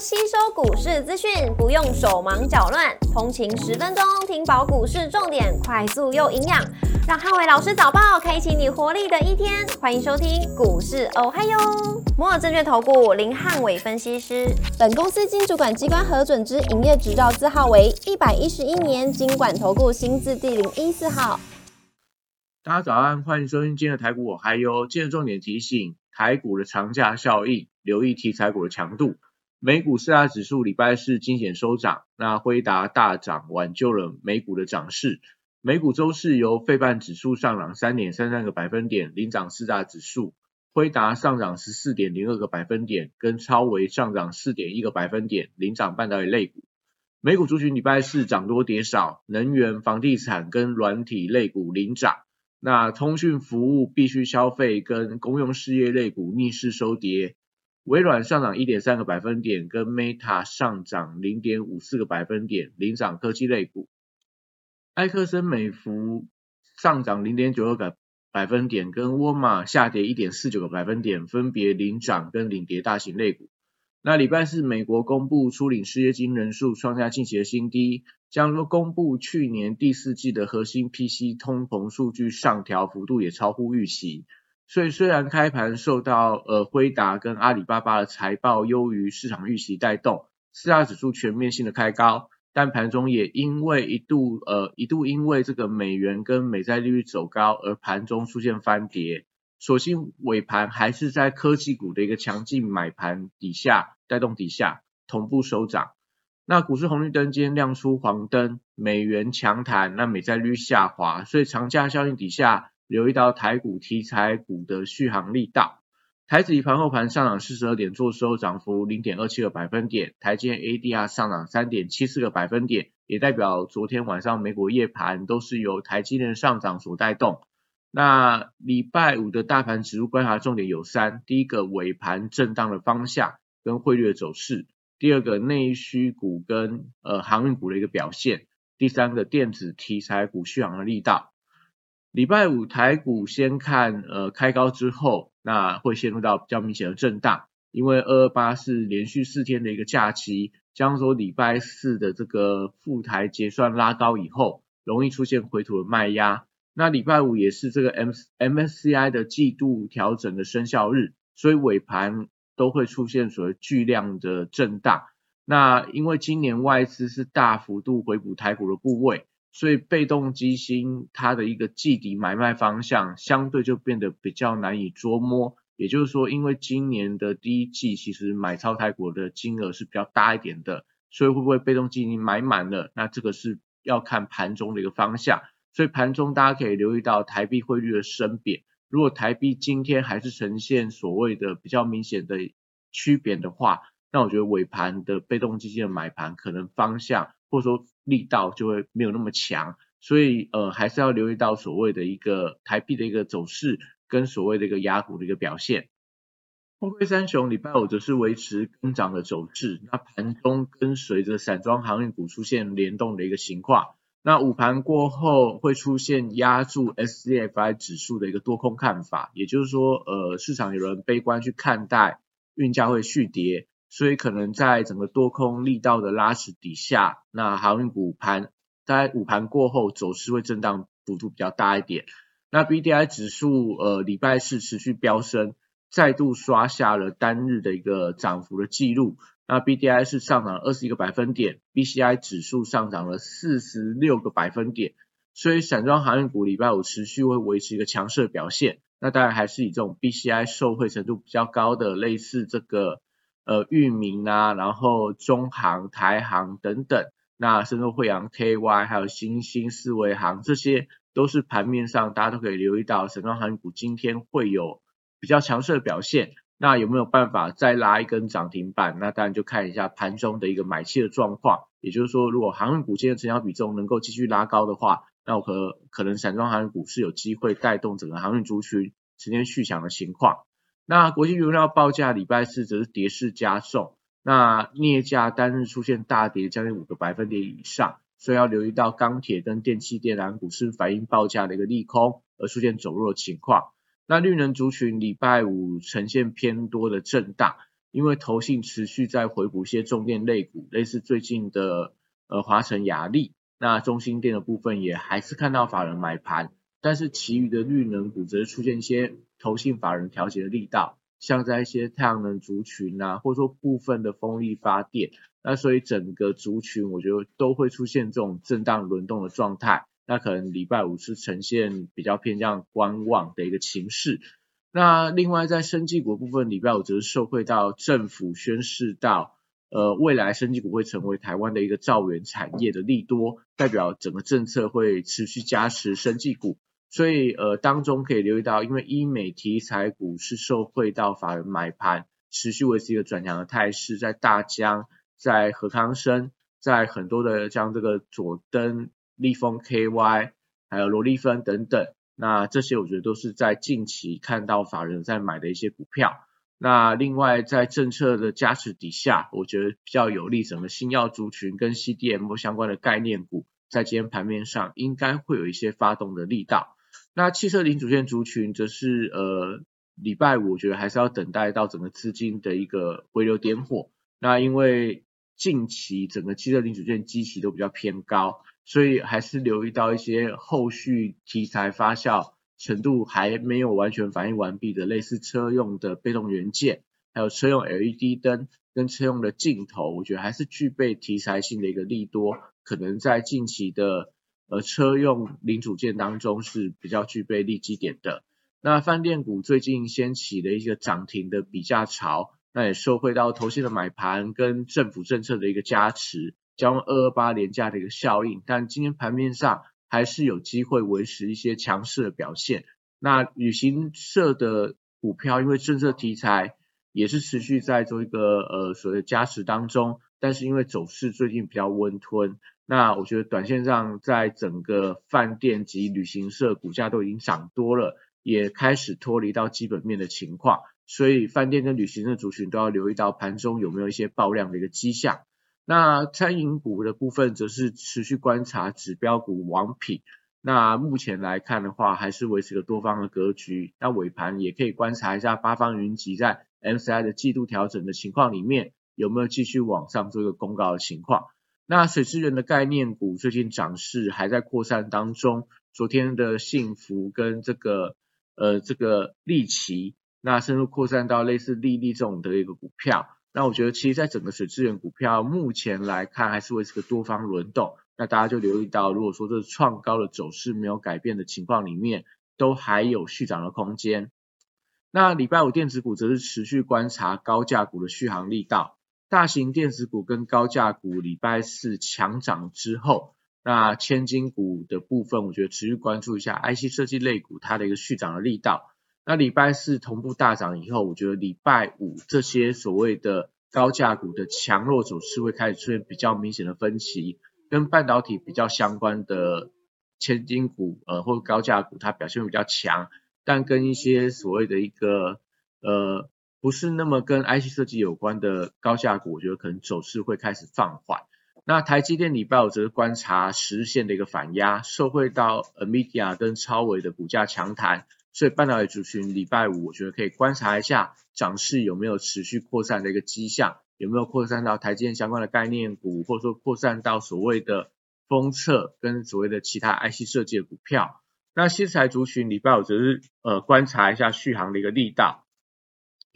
吸收股市资讯，不用手忙脚乱，通勤十分钟听饱股市重点，快速又营养，让汉伟老师早报开启你活力的一天。欢迎收听股市哦嗨哟，摩尔证券投顾林汉伟分析师，本公司经主管机关核准之营业执照字号为一百一十一年经管投顾新字第零一四号。大家早安，欢迎收听今日台股我嗨哟。今日重点提醒，台股的长假效应，留意题材股的强度。美股四大指数礼拜四惊险收涨，那辉达大涨挽救了美股的涨势。美股周四由费半指数上涨三点三三个百分点，领涨四大指数；辉达上涨十四点零二个百分点，跟超维上涨四点一个百分点，领涨半导体类股。美股族群礼拜四涨多跌少，能源、房地产跟软体类股领涨。那通讯服务、必须消费跟公用事业类股逆势收跌。微软上涨一点三个百分点，跟 Meta 上涨零点五四个百分点，领涨科技类股。埃克森美孚上涨零点九二个百分点，跟沃尔玛下跌一点四九个百分点，分别领涨跟领跌大型类股。那礼拜四美国公布初领失业金人数创下近期的新低，将公布去年第四季的核心 PC 通膨数据上调幅度也超乎预期。所以虽然开盘受到呃辉达跟阿里巴巴的财报优于市场预期带动，四大指数全面性的开高，但盘中也因为一度呃一度因为这个美元跟美债利率走高而盘中出现翻跌，所幸尾盘还是在科技股的一个强劲买盘底下带动底下同步收涨。那股市红绿灯今天亮出黄灯，美元强弹，那美债率下滑，所以长假效应底下。留意到台股题材股的续航力道，台指盘后盘上涨四十二点，做收涨幅零点二七个百分点，台积 ADR 上涨三点七四个百分点，也代表昨天晚上美国夜盘都是由台积电上涨所带动。那礼拜五的大盘指数观察重点有三：第一个尾盘震荡的方向跟汇率的走势；第二个内需股跟呃航运股的一个表现；第三个电子题材股续航的力道。礼拜五台股先看，呃，开高之后，那会陷入到比较明显的震荡，因为二二八是连续四天的一个假期，将说礼拜四的这个复台结算拉高以后，容易出现回吐的卖压。那礼拜五也是这个 M MSCI 的季度调整的生效日，所以尾盘都会出现所谓巨量的震荡。那因为今年外资是大幅度回补台股的部位。所以被动基金它的一个季底买卖方向相对就变得比较难以捉摸，也就是说，因为今年的第一季其实买超台股的金额是比较大一点的，所以会不会被动基金买满了？那这个是要看盘中的一个方向。所以盘中大家可以留意到台币汇率的升贬，如果台币今天还是呈现所谓的比较明显的区贬的话，那我觉得尾盘的被动基金的买盘可能方向或者说。力道就会没有那么强，所以呃还是要留意到所谓的一个台币的一个走势跟所谓的一个压股的一个表现。货柜三雄礼拜五则是维持跟涨的走势，那盘中跟随着散装航运股出现联动的一个情况。那午盘过后会出现压住 SCFI 指数的一个多空看法，也就是说呃市场有人悲观去看待运价会续跌。所以可能在整个多空力道的拉扯底下，那航运股盘在午盘过后走势会震荡幅度比较大一点。那 B D I 指数呃礼拜四持续飙升，再度刷下了单日的一个涨幅的记录。那 B D I 是上涨二十一个百分点，B C I 指数上涨了四十六个百分点。所以散装航运股礼拜五持续会维持一个强势的表现。那当然还是以这种 B C I 受惠程度比较高的，类似这个。呃，域名啊，然后中行、台行等等，那深圳惠阳 KY，还有新兴思维行，这些都是盘面上大家都可以留意到，神装航股今天会有比较强势的表现。那有没有办法再拉一根涨停板？那当然就看一下盘中的一个买气的状况。也就是说，如果航运股今天成交比重能够继续拉高的话，那我可可能散装航运股是有机会带动整个航运族群呈现续强的情况。那国际原料报价礼拜四则是跌势加重，那镍价单日出现大跌将近五个百分点以上，所以要留意到钢铁跟电气电缆股是反映报价的一个利空而出现走弱的情况。那绿能族群礼拜五呈现偏多的震荡，因为投信持续在回补一些重电类股，类似最近的呃华晨雅力，那中心电的部分也还是看到法人买盘，但是其余的绿能股则是出现一些投信法人调节的力道，像在一些太阳能族群啊，或者说部分的风力发电，那所以整个族群我觉得都会出现这种震荡轮动的状态。那可能礼拜五是呈现比较偏向观望的一个情势。那另外在生技股部分，礼拜五则是受惠到政府宣示到，呃，未来生技股会成为台湾的一个造园产业的利多，代表整个政策会持续加持生技股。所以呃当中可以留意到，因为医美题材股是受惠到法人买盘，持续维持一个转强的态势，在大江、在和康生、在很多的像这个佐登。立丰 KY，还有罗利芬等等，那这些我觉得都是在近期看到法人在买的一些股票。那另外在政策的加持底下，我觉得比较有利整个新药族群跟 CDM 相关的概念股，在今天盘面上应该会有一些发动的力道。那汽车零组件族群则是呃礼拜五，我觉得还是要等待到整个资金的一个回流点火。那因为近期整个汽车零组件基期都比较偏高。所以还是留意到一些后续题材发酵程度还没有完全反应完毕的，类似车用的被动元件，还有车用 LED 灯跟车用的镜头，我觉得还是具备题材性的一个利多，可能在近期的而车用零组件当中是比较具备利基点的。那饭店股最近掀起的一个涨停的比价潮，那也受惠到投信的买盘跟政府政策的一个加持。加上二二八廉价的一个效应，但今天盘面上还是有机会维持一些强势的表现。那旅行社的股票，因为政策题材也是持续在做一个呃所谓加持当中，但是因为走势最近比较温吞，那我觉得短线上在整个饭店及旅行社股价都已经涨多了，也开始脱离到基本面的情况，所以饭店跟旅行社族群都要留意到盘中有没有一些爆量的一个迹象。那餐饮股的部分则是持续观察指标股王品，那目前来看的话，还是维持个多方的格局。那尾盘也可以观察一下八方云集在 MCI 的季度调整的情况里面，有没有继续往上做一个公告的情况。那水资源的概念股最近涨势还在扩散当中，昨天的幸福跟这个呃这个利奇，那深入扩散到类似利利这种的一个股票。那我觉得，其实，在整个水资源股票目前来看，还是会是个多方轮动。那大家就留意到，如果说这创高的走势没有改变的情况里面，都还有续涨的空间。那礼拜五电子股则是持续观察高价股的续航力道。大型电子股跟高价股礼拜四强涨之后，那千金股的部分，我觉得持续关注一下 IC 设计类股它的一个续涨的力道。那礼拜四同步大涨以后，我觉得礼拜五这些所谓的高价股的强弱走势会开始出现比较明显的分歧，跟半导体比较相关的千金股呃或高价股它表现比较强，但跟一些所谓的一个呃不是那么跟 IC 设计有关的高价股，我觉得可能走势会开始放缓。那台积电礼拜五则是观察实现的一个反压，受惠到 Amidia 跟超微的股价强弹。所以半导体族群礼拜五，我觉得可以观察一下涨势有没有持续扩散的一个迹象，有没有扩散到台积电相关的概念股，或者说扩散到所谓的封测跟所谓的其他 IC 设计的股票。那新材族群礼拜五则是呃观察一下续航的一个力道，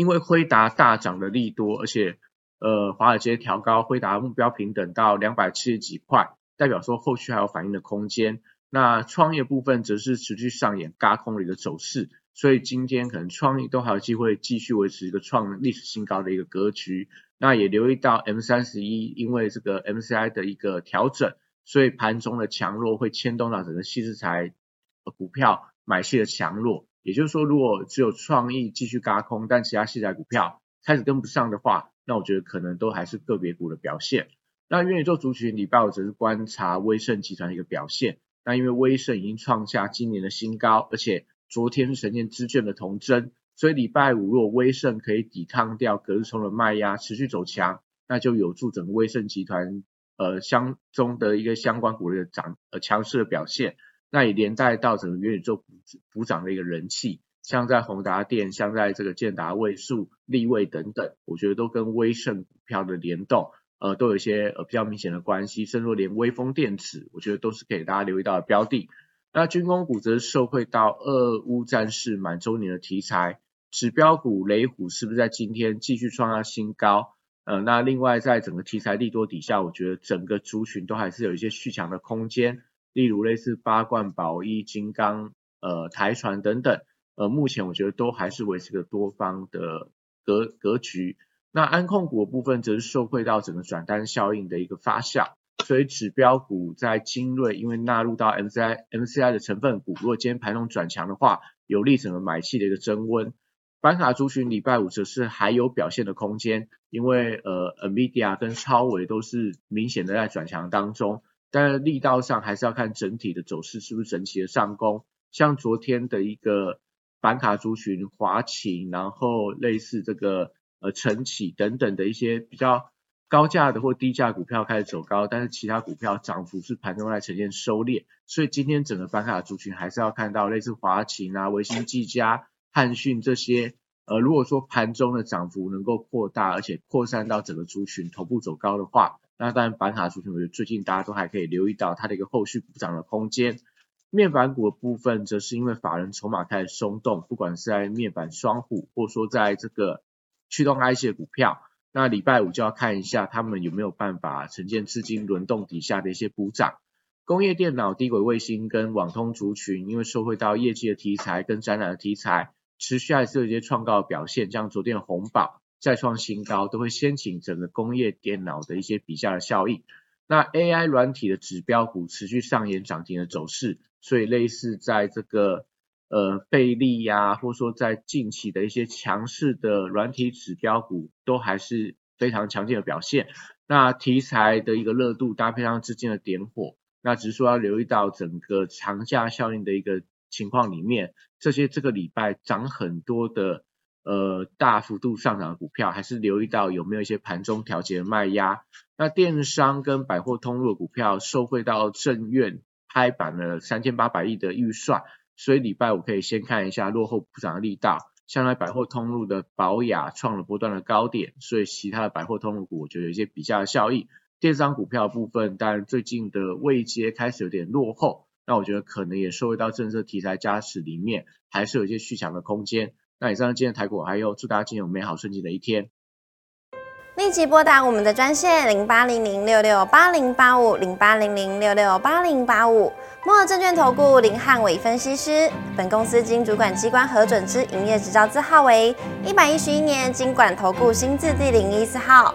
因为辉达大涨的利多，而且呃华尔街调高辉达目标平等到两百七十几块，代表说后续还有反应的空间。那创业部分则是持续上演嘎空的一个走势，所以今天可能创业都还有机会继续维持一个创历史新高的一个格局。那也留意到 M 三十一，因为这个 MCI 的一个调整，所以盘中的强弱会牵动到整个细资材股票买气的强弱。也就是说，如果只有创意继续嘎空，但其他细材股票开始跟不上的话，那我觉得可能都还是个别股的表现。那元宇宙族群礼拜五则是观察威盛集团的一个表现。那因为威盛已经创下今年的新高，而且昨天是呈现资券的同增，所以礼拜五如果威盛可以抵抗掉隔日冲的卖压，持续走强，那就有助整个威盛集团呃相中的一个相关股的涨呃强势的表现，那也连带到整个元宇宙补补涨的一个人气，像在宏达电、像在这个建达位数、立位等等，我觉得都跟威盛股票的联动，呃，都有一些呃比较明显的关系，甚至连微风电子，我觉得都是给大家留意到的标的。那军工股则受惠到俄乌战事满周年的题材，指标股雷虎是不是在今天继续创下新高？呃，那另外在整个题材利多底下，我觉得整个族群都还是有一些续强的空间，例如类似八冠、宝一、金刚、呃台船等等，呃目前我觉得都还是维持个多方的格格局。那安控股的部分则是受惠到整个转单效应的一个发酵。所以指标股在精锐，因为纳入到 MCI MCI 的成分股，如果今天盘中转强的话，有利整个买气的一个增温。板卡族群礼拜五则是还有表现的空间，因为呃 Nvidia 跟超维都是明显的在转强当中，但是力道上还是要看整体的走势是不是整齐的上攻。像昨天的一个板卡族群华擎，然后类似这个呃晨起等等的一些比较。高价的或低价股票开始走高，但是其他股票涨幅是盘中在呈现收敛，所以今天整个板卡族群还是要看到类似华擎啊、维新、技嘉、汉讯这些，呃，如果说盘中的涨幅能够扩大，而且扩散到整个族群头部走高的话，那当然板卡族群我觉得最近大家都还可以留意到它的一个后续补涨的空间。面板股的部分则是因为法人筹码开始松动，不管是在面板双虎，或者说在这个驱动 IC 的股票。那礼拜五就要看一下他们有没有办法呈现资金轮动底下的一些补涨。工业电脑、低轨卫星跟网通族群，因为受惠到业绩的题材跟展览的题材，持续还是有一些创高表现，像昨天的红宝再创新高，都会掀起整个工业电脑的一些比价的效应。那 AI 软体的指标股持续上演涨停的走势，所以类似在这个。呃，贝利呀，或者说在近期的一些强势的软体指标股，都还是非常强劲的表现。那题材的一个热度搭配上资金的点火，那只是说要留意到整个长假效应的一个情况里面，这些这个礼拜涨很多的呃大幅度上涨的股票，还是留意到有没有一些盘中调节的卖压。那电商跟百货通路的股票受惠到正院拍板了三千八百亿的预算。所以礼拜五可以先看一下落后补涨的力道，像在百货通路的宝雅创了波段的高点，所以其他的百货通路股我觉得有一些比较的效益。电商股票部分，当然最近的位阶开始有点落后，那我觉得可能也受惠到政策题材加持里面，还是有一些续强的空间。那以上今天台股还有祝大家今天有美好顺境的一天。立即拨打我们的专线零八零零六六八零八五零八零零六六八零八五。摩尔证券投顾林汉伟分析师，本公司经主管机关核准之营业执照字号为一百一十一年经管投顾新字第零一四号。